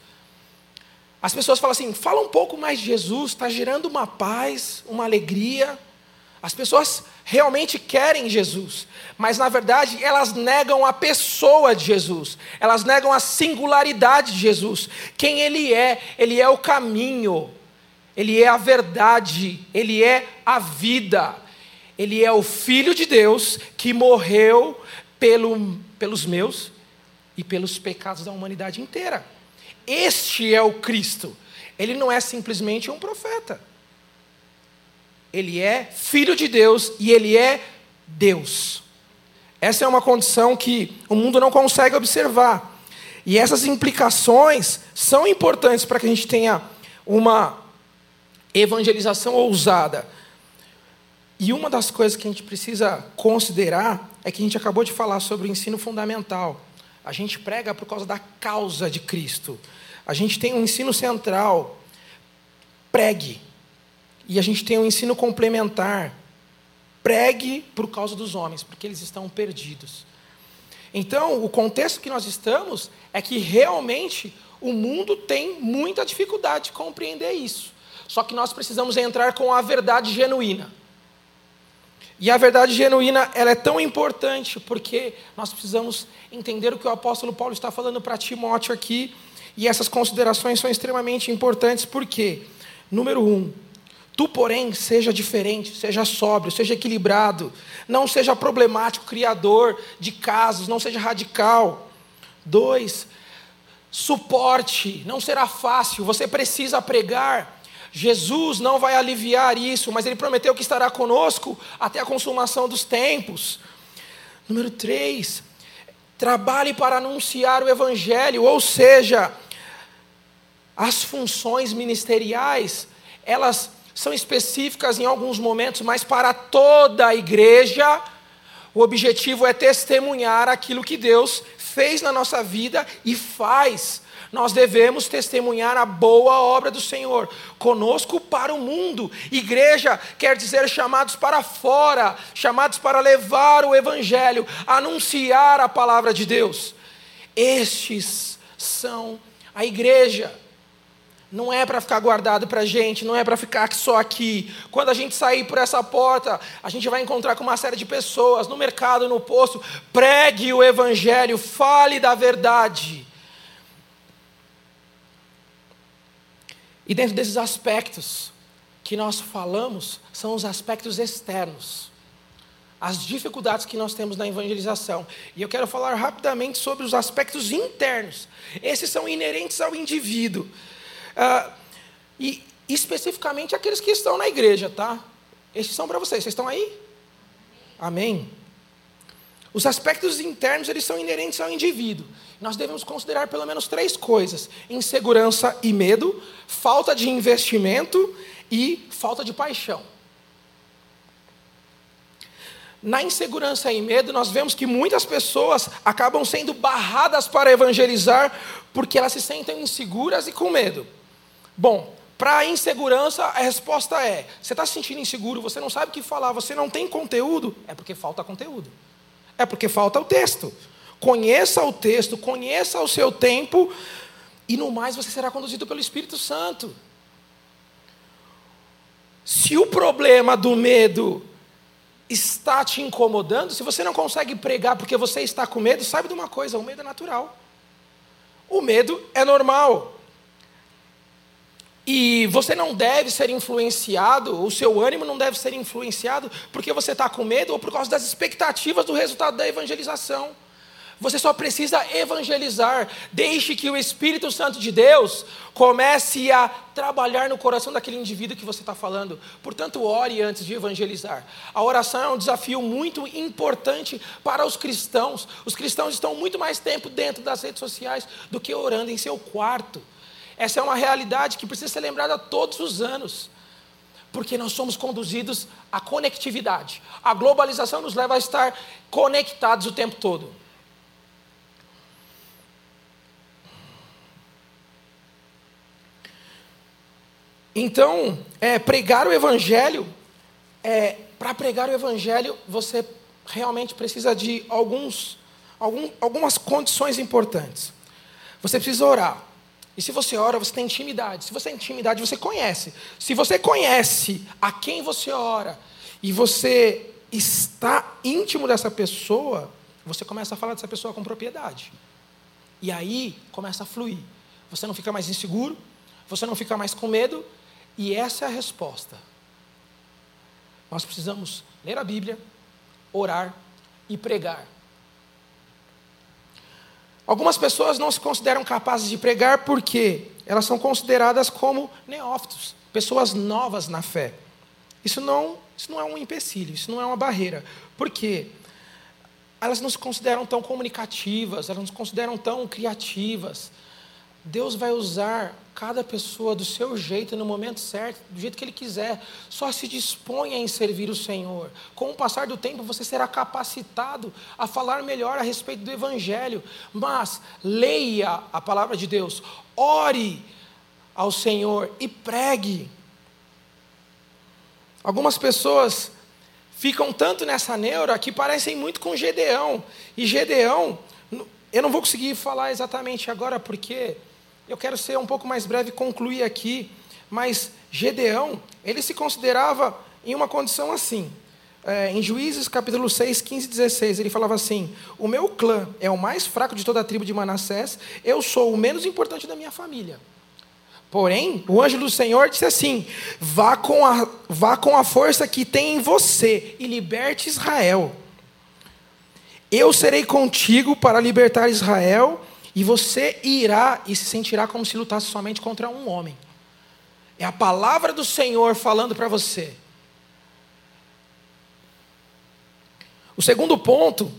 As pessoas falam assim: fala um pouco mais de Jesus, está gerando uma paz, uma alegria. As pessoas realmente querem Jesus, mas na verdade elas negam a pessoa de Jesus, elas negam a singularidade de Jesus, quem Ele é, Ele é o caminho, Ele é a verdade, Ele é a vida, Ele é o Filho de Deus que morreu pelo, pelos meus e pelos pecados da humanidade inteira. Este é o Cristo, Ele não é simplesmente um profeta ele é filho de Deus e ele é Deus. Essa é uma condição que o mundo não consegue observar. E essas implicações são importantes para que a gente tenha uma evangelização ousada. E uma das coisas que a gente precisa considerar é que a gente acabou de falar sobre o ensino fundamental. A gente prega por causa da causa de Cristo. A gente tem um ensino central. Pregue. E a gente tem um ensino complementar. Pregue por causa dos homens, porque eles estão perdidos. Então, o contexto que nós estamos é que realmente o mundo tem muita dificuldade de compreender isso. Só que nós precisamos entrar com a verdade genuína. E a verdade genuína ela é tão importante porque nós precisamos entender o que o apóstolo Paulo está falando para Timóteo aqui. E essas considerações são extremamente importantes porque, número um, Tu, porém, seja diferente, seja sóbrio, seja equilibrado, não seja problemático, criador de casos, não seja radical. Dois, suporte, não será fácil, você precisa pregar. Jesus não vai aliviar isso, mas ele prometeu que estará conosco até a consumação dos tempos. Número três, trabalhe para anunciar o Evangelho, ou seja, as funções ministeriais, elas são específicas em alguns momentos, mas para toda a igreja, o objetivo é testemunhar aquilo que Deus fez na nossa vida e faz. Nós devemos testemunhar a boa obra do Senhor, conosco para o mundo. Igreja quer dizer chamados para fora, chamados para levar o Evangelho, anunciar a palavra de Deus. Estes são a igreja não é para ficar guardado para a gente, não é para ficar só aqui. Quando a gente sair por essa porta, a gente vai encontrar com uma série de pessoas no mercado, no posto. Pregue o Evangelho, fale da verdade. E dentro desses aspectos que nós falamos, são os aspectos externos. As dificuldades que nós temos na evangelização. E eu quero falar rapidamente sobre os aspectos internos. Esses são inerentes ao indivíduo. Ah, e especificamente aqueles que estão na igreja, tá? Estes são para vocês. Vocês estão aí? Amém? Os aspectos internos, eles são inerentes ao indivíduo. Nós devemos considerar pelo menos três coisas: insegurança e medo, falta de investimento e falta de paixão. Na insegurança e medo, nós vemos que muitas pessoas acabam sendo barradas para evangelizar porque elas se sentem inseguras e com medo. Bom, para a insegurança, a resposta é: você está se sentindo inseguro, você não sabe o que falar, você não tem conteúdo, é porque falta conteúdo. É porque falta o texto. Conheça o texto, conheça o seu tempo, e no mais você será conduzido pelo Espírito Santo. Se o problema do medo está te incomodando, se você não consegue pregar porque você está com medo, saiba de uma coisa: o medo é natural. O medo é normal. E você não deve ser influenciado, o seu ânimo não deve ser influenciado porque você está com medo ou por causa das expectativas do resultado da evangelização. Você só precisa evangelizar. Deixe que o Espírito Santo de Deus comece a trabalhar no coração daquele indivíduo que você está falando. Portanto, ore antes de evangelizar. A oração é um desafio muito importante para os cristãos. Os cristãos estão muito mais tempo dentro das redes sociais do que orando em seu quarto. Essa é uma realidade que precisa ser lembrada todos os anos. Porque nós somos conduzidos à conectividade. A globalização nos leva a estar conectados o tempo todo. Então, é, pregar o Evangelho, é, para pregar o Evangelho, você realmente precisa de alguns, algum, algumas condições importantes. Você precisa orar. E se você ora, você tem intimidade. Se você tem intimidade, você conhece. Se você conhece a quem você ora e você está íntimo dessa pessoa, você começa a falar dessa pessoa com propriedade. E aí começa a fluir. Você não fica mais inseguro, você não fica mais com medo, e essa é a resposta. Nós precisamos ler a Bíblia, orar e pregar. Algumas pessoas não se consideram capazes de pregar porque elas são consideradas como neófitos, pessoas novas na fé. Isso não, isso não é um empecilho, isso não é uma barreira. Por quê? Elas não se consideram tão comunicativas, elas não se consideram tão criativas. Deus vai usar cada pessoa do seu jeito, no momento certo, do jeito que Ele quiser. Só se disponha em servir o Senhor. Com o passar do tempo, você será capacitado a falar melhor a respeito do Evangelho. Mas leia a palavra de Deus, ore ao Senhor e pregue. Algumas pessoas ficam tanto nessa neura que parecem muito com Gedeão. E Gedeão, eu não vou conseguir falar exatamente agora porque eu quero ser um pouco mais breve e concluir aqui, mas Gedeão, ele se considerava em uma condição assim. É, em Juízes capítulo 6, 15 e 16, ele falava assim: O meu clã é o mais fraco de toda a tribo de Manassés, eu sou o menos importante da minha família. Porém, o anjo do Senhor disse assim: vá com, a, vá com a força que tem em você e liberte Israel. Eu serei contigo para libertar Israel e você irá e se sentirá como se lutasse somente contra um homem. É a palavra do Senhor falando para você. O segundo ponto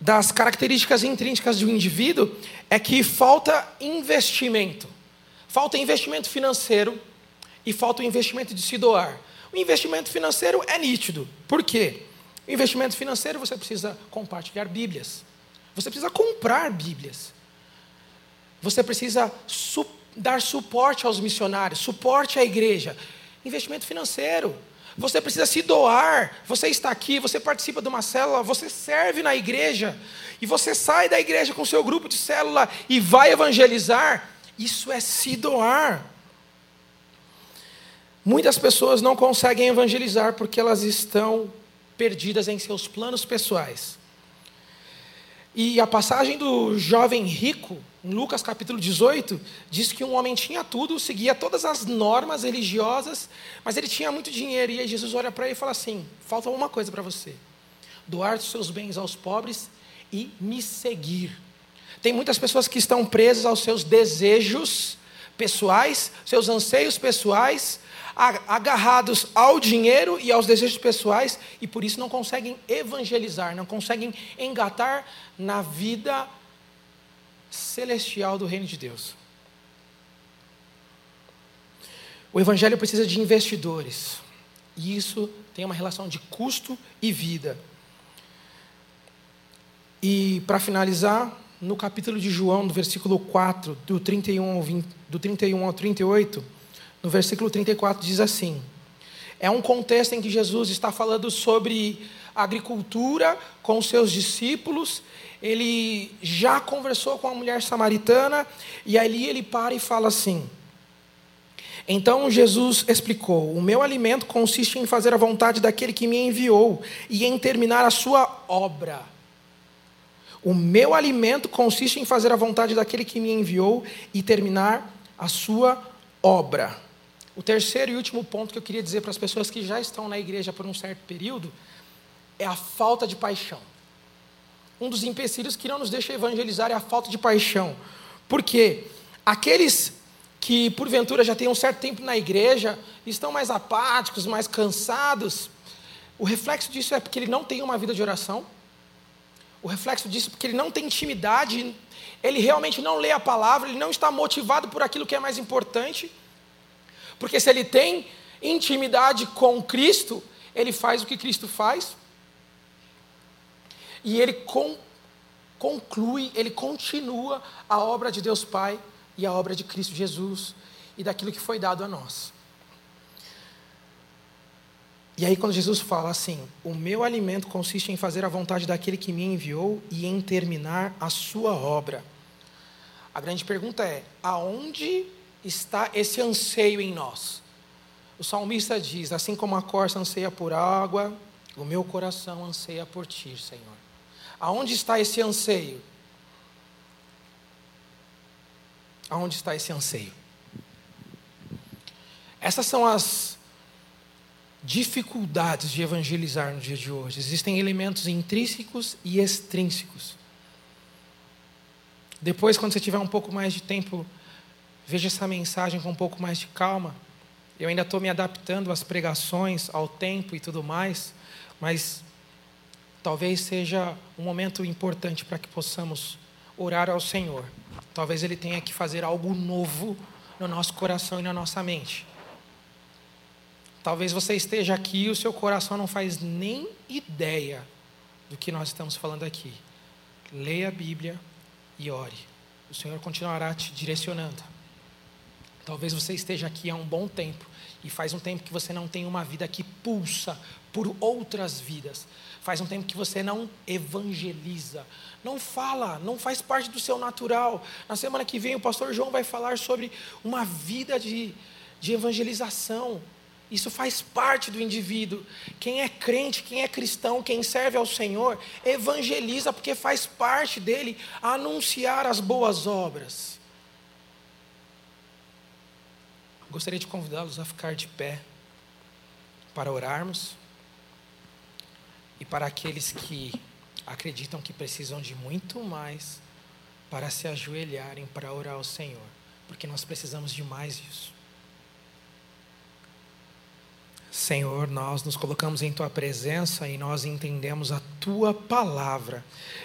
das características intrínsecas de um indivíduo é que falta investimento. Falta investimento financeiro e falta o investimento de se doar. O investimento financeiro é nítido. Por quê? O investimento financeiro você precisa compartilhar Bíblias. Você precisa comprar Bíblias. Você precisa su dar suporte aos missionários, suporte à igreja. Investimento financeiro. Você precisa se doar. Você está aqui, você participa de uma célula, você serve na igreja. E você sai da igreja com seu grupo de célula e vai evangelizar. Isso é se doar. Muitas pessoas não conseguem evangelizar porque elas estão perdidas em seus planos pessoais. E a passagem do jovem rico, em Lucas capítulo 18, diz que um homem tinha tudo, seguia todas as normas religiosas, mas ele tinha muito dinheiro. E aí Jesus olha para ele e fala assim: falta uma coisa para você: doar os seus bens aos pobres e me seguir. Tem muitas pessoas que estão presas aos seus desejos pessoais, seus anseios pessoais, agarrados ao dinheiro e aos desejos pessoais e por isso não conseguem evangelizar, não conseguem engatar na vida celestial do reino de Deus. O evangelho precisa de investidores. E isso tem uma relação de custo e vida. E para finalizar, no capítulo de João, no versículo 4, do 31 ao, 20, do 31 ao 38, no versículo 34 diz assim: é um contexto em que Jesus está falando sobre agricultura com os seus discípulos. Ele já conversou com a mulher samaritana e ali ele para e fala assim: então Jesus explicou: O meu alimento consiste em fazer a vontade daquele que me enviou e em terminar a sua obra. O meu alimento consiste em fazer a vontade daquele que me enviou e terminar a sua obra. O terceiro e último ponto que eu queria dizer para as pessoas que já estão na igreja por um certo período é a falta de paixão. Um dos empecilhos que não nos deixa evangelizar é a falta de paixão. Porque aqueles que porventura já têm um certo tempo na igreja, estão mais apáticos, mais cansados, o reflexo disso é porque ele não tem uma vida de oração. O reflexo disso é porque ele não tem intimidade, ele realmente não lê a palavra, ele não está motivado por aquilo que é mais importante. Porque se ele tem intimidade com Cristo, ele faz o que Cristo faz. E ele com, conclui, ele continua a obra de Deus Pai e a obra de Cristo Jesus e daquilo que foi dado a nós. E aí, quando Jesus fala assim: O meu alimento consiste em fazer a vontade daquele que me enviou e em terminar a sua obra. A grande pergunta é: aonde está esse anseio em nós. O salmista diz: Assim como a corça anseia por água, o meu coração anseia por ti, Senhor. Aonde está esse anseio? Aonde está esse anseio? Essas são as dificuldades de evangelizar no dia de hoje. Existem elementos intrínsecos e extrínsecos. Depois, quando você tiver um pouco mais de tempo veja essa mensagem com um pouco mais de calma. Eu ainda estou me adaptando às pregações, ao tempo e tudo mais, mas talvez seja um momento importante para que possamos orar ao Senhor. Talvez Ele tenha que fazer algo novo no nosso coração e na nossa mente. Talvez você esteja aqui e o seu coração não faz nem ideia do que nós estamos falando aqui. Leia a Bíblia e ore. O Senhor continuará te direcionando. Talvez você esteja aqui há um bom tempo e faz um tempo que você não tem uma vida que pulsa por outras vidas. Faz um tempo que você não evangeliza, não fala, não faz parte do seu natural. Na semana que vem o pastor João vai falar sobre uma vida de, de evangelização. Isso faz parte do indivíduo. Quem é crente, quem é cristão, quem serve ao Senhor, evangeliza porque faz parte dele anunciar as boas obras. Gostaria de convidá-los a ficar de pé para orarmos e para aqueles que acreditam que precisam de muito mais para se ajoelharem para orar ao Senhor, porque nós precisamos de mais disso. Senhor, nós nos colocamos em tua presença e nós entendemos a tua palavra.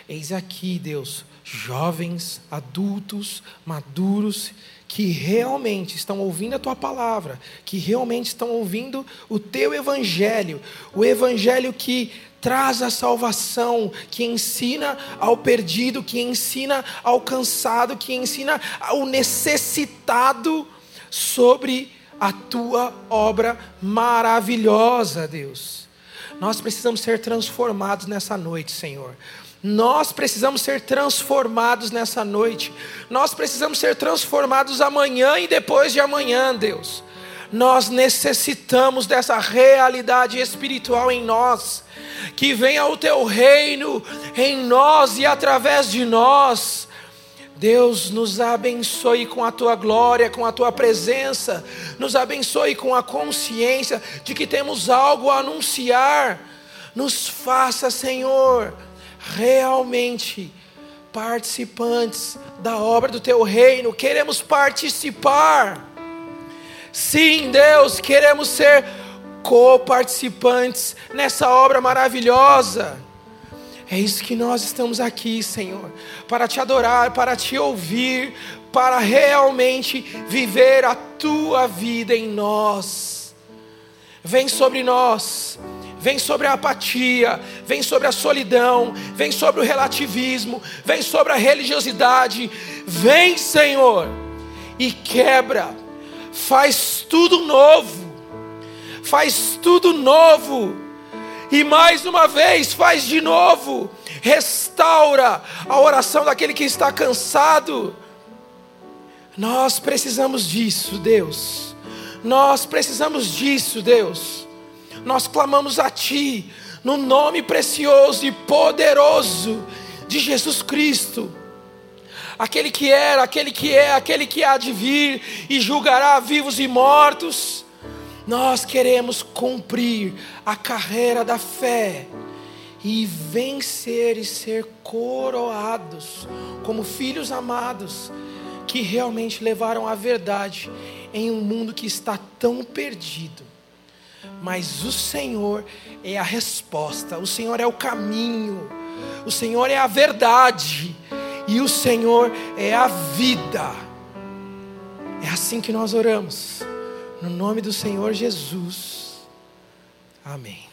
Eis aqui, Deus, jovens, adultos, maduros que realmente estão ouvindo a tua palavra, que realmente estão ouvindo o teu evangelho, o evangelho que traz a salvação, que ensina ao perdido, que ensina ao cansado, que ensina ao necessitado sobre a tua obra maravilhosa, Deus. Nós precisamos ser transformados nessa noite, Senhor. Nós precisamos ser transformados nessa noite. Nós precisamos ser transformados amanhã e depois de amanhã, Deus. Nós necessitamos dessa realidade espiritual em nós. Que venha o teu reino em nós e através de nós. Deus nos abençoe com a tua glória, com a tua presença, nos abençoe com a consciência de que temos algo a anunciar. Nos faça, Senhor, realmente participantes da obra do teu reino, queremos participar. Sim, Deus, queremos ser co-participantes nessa obra maravilhosa. É isso que nós estamos aqui, Senhor, para te adorar, para te ouvir, para realmente viver a tua vida em nós. Vem sobre nós vem sobre a apatia, vem sobre a solidão, vem sobre o relativismo, vem sobre a religiosidade. Vem, Senhor, e quebra, faz tudo novo, faz tudo novo, e mais uma vez faz de novo, restaura a oração daquele que está cansado. Nós precisamos disso, Deus. Nós precisamos disso, Deus nós clamamos a Ti, no nome precioso e poderoso de Jesus Cristo. aquele que era, aquele que é, aquele que há de vir e julgará vivos e mortos. Nós queremos cumprir a carreira da fé e vencer e ser coroados como filhos amados que realmente levaram a verdade em um mundo que está tão perdido. Mas o Senhor é a resposta, o Senhor é o caminho, o Senhor é a verdade e o Senhor é a vida. É assim que nós oramos, no nome do Senhor Jesus. Amém.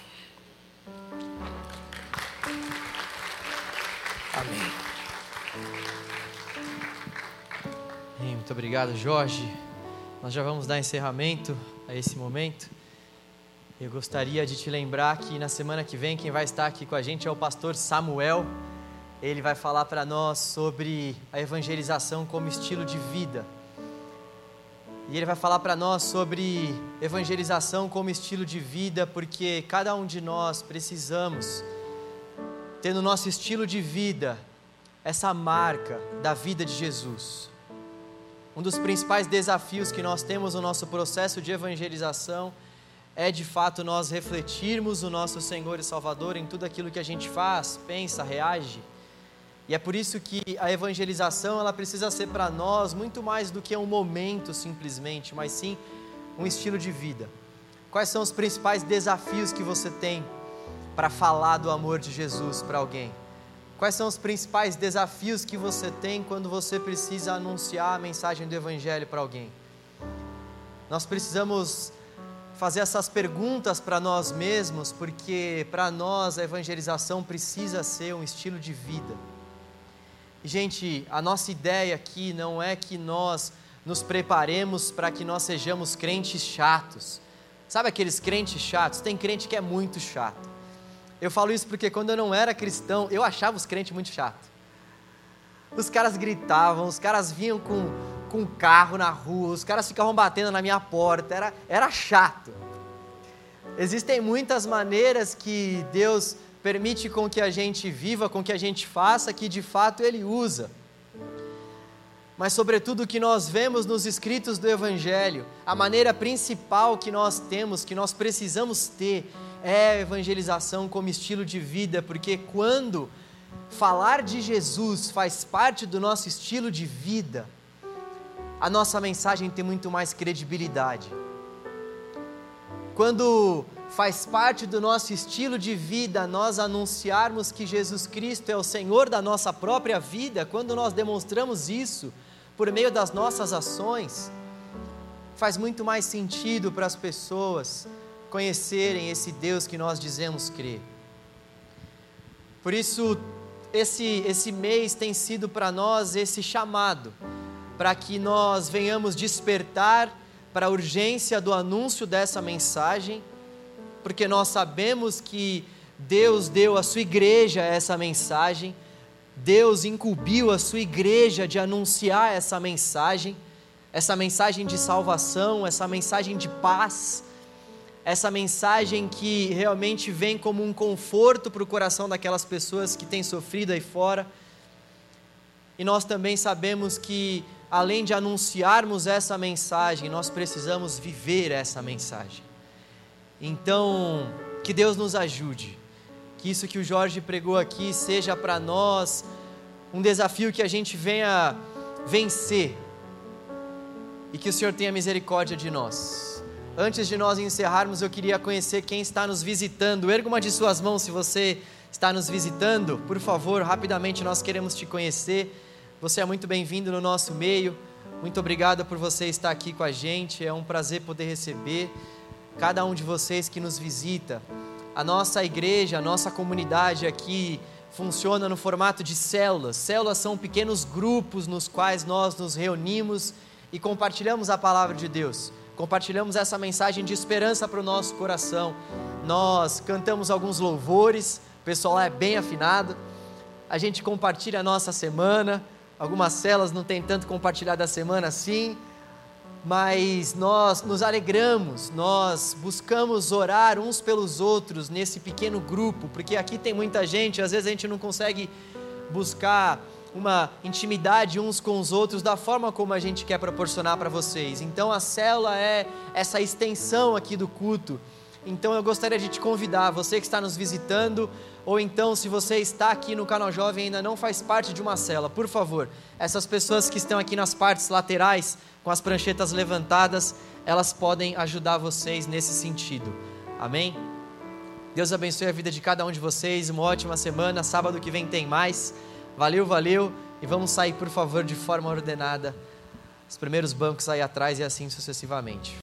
Amém. Muito obrigado, Jorge. Nós já vamos dar encerramento a esse momento. Eu gostaria de te lembrar que na semana que vem quem vai estar aqui com a gente é o pastor Samuel. Ele vai falar para nós sobre a evangelização como estilo de vida. E ele vai falar para nós sobre evangelização como estilo de vida, porque cada um de nós precisamos ter no nosso estilo de vida essa marca da vida de Jesus. Um dos principais desafios que nós temos no nosso processo de evangelização é de fato nós refletirmos o nosso Senhor e Salvador em tudo aquilo que a gente faz, pensa, reage. E é por isso que a evangelização ela precisa ser para nós muito mais do que um momento simplesmente, mas sim um estilo de vida. Quais são os principais desafios que você tem para falar do amor de Jesus para alguém? Quais são os principais desafios que você tem quando você precisa anunciar a mensagem do Evangelho para alguém? Nós precisamos fazer essas perguntas para nós mesmos, porque para nós a evangelização precisa ser um estilo de vida. Gente, a nossa ideia aqui não é que nós nos preparemos para que nós sejamos crentes chatos. Sabe aqueles crentes chatos? Tem crente que é muito chato. Eu falo isso porque quando eu não era cristão, eu achava os crentes muito chatos. Os caras gritavam, os caras vinham com, com carro na rua, os caras ficavam batendo na minha porta, era, era chato. Existem muitas maneiras que Deus permite com que a gente viva, com que a gente faça, que de fato Ele usa. Mas, sobretudo, o que nós vemos nos escritos do Evangelho, a maneira principal que nós temos, que nós precisamos ter, é a evangelização como estilo de vida, porque quando falar de Jesus faz parte do nosso estilo de vida, a nossa mensagem tem muito mais credibilidade. Quando faz parte do nosso estilo de vida nós anunciarmos que Jesus Cristo é o Senhor da nossa própria vida, quando nós demonstramos isso por meio das nossas ações, faz muito mais sentido para as pessoas conhecerem esse Deus que nós dizemos crer. Por isso, esse, esse mês tem sido para nós esse chamado, para que nós venhamos despertar para a urgência do anúncio dessa mensagem, porque nós sabemos que Deus deu à sua igreja essa mensagem, Deus incumbiu a sua igreja de anunciar essa mensagem, essa mensagem de salvação, essa mensagem de paz, essa mensagem que realmente vem como um conforto para o coração daquelas pessoas que têm sofrido aí fora. E nós também sabemos que, além de anunciarmos essa mensagem, nós precisamos viver essa mensagem. Então, que Deus nos ajude, que isso que o Jorge pregou aqui seja para nós um desafio que a gente venha vencer e que o Senhor tenha misericórdia de nós. Antes de nós encerrarmos, eu queria conhecer quem está nos visitando. Erga uma de suas mãos se você está nos visitando. Por favor, rapidamente nós queremos te conhecer. Você é muito bem-vindo no nosso meio. Muito obrigado por você estar aqui com a gente. É um prazer poder receber cada um de vocês que nos visita. A nossa igreja, a nossa comunidade aqui funciona no formato de células. Células são pequenos grupos nos quais nós nos reunimos e compartilhamos a palavra de Deus compartilhamos essa mensagem de esperança para o nosso coração. Nós cantamos alguns louvores, o pessoal é bem afinado. A gente compartilha a nossa semana. Algumas celas não tem tanto compartilhar da semana assim, mas nós nos alegramos, nós buscamos orar uns pelos outros nesse pequeno grupo, porque aqui tem muita gente, às vezes a gente não consegue buscar uma intimidade uns com os outros da forma como a gente quer proporcionar para vocês. Então a célula é essa extensão aqui do culto. Então eu gostaria de te convidar, você que está nos visitando, ou então se você está aqui no canal Jovem e ainda não faz parte de uma célula, por favor, essas pessoas que estão aqui nas partes laterais, com as pranchetas levantadas, elas podem ajudar vocês nesse sentido. Amém? Deus abençoe a vida de cada um de vocês, uma ótima semana. Sábado que vem tem mais. Valeu, valeu. E vamos sair, por favor, de forma ordenada. Os primeiros bancos aí atrás e assim sucessivamente.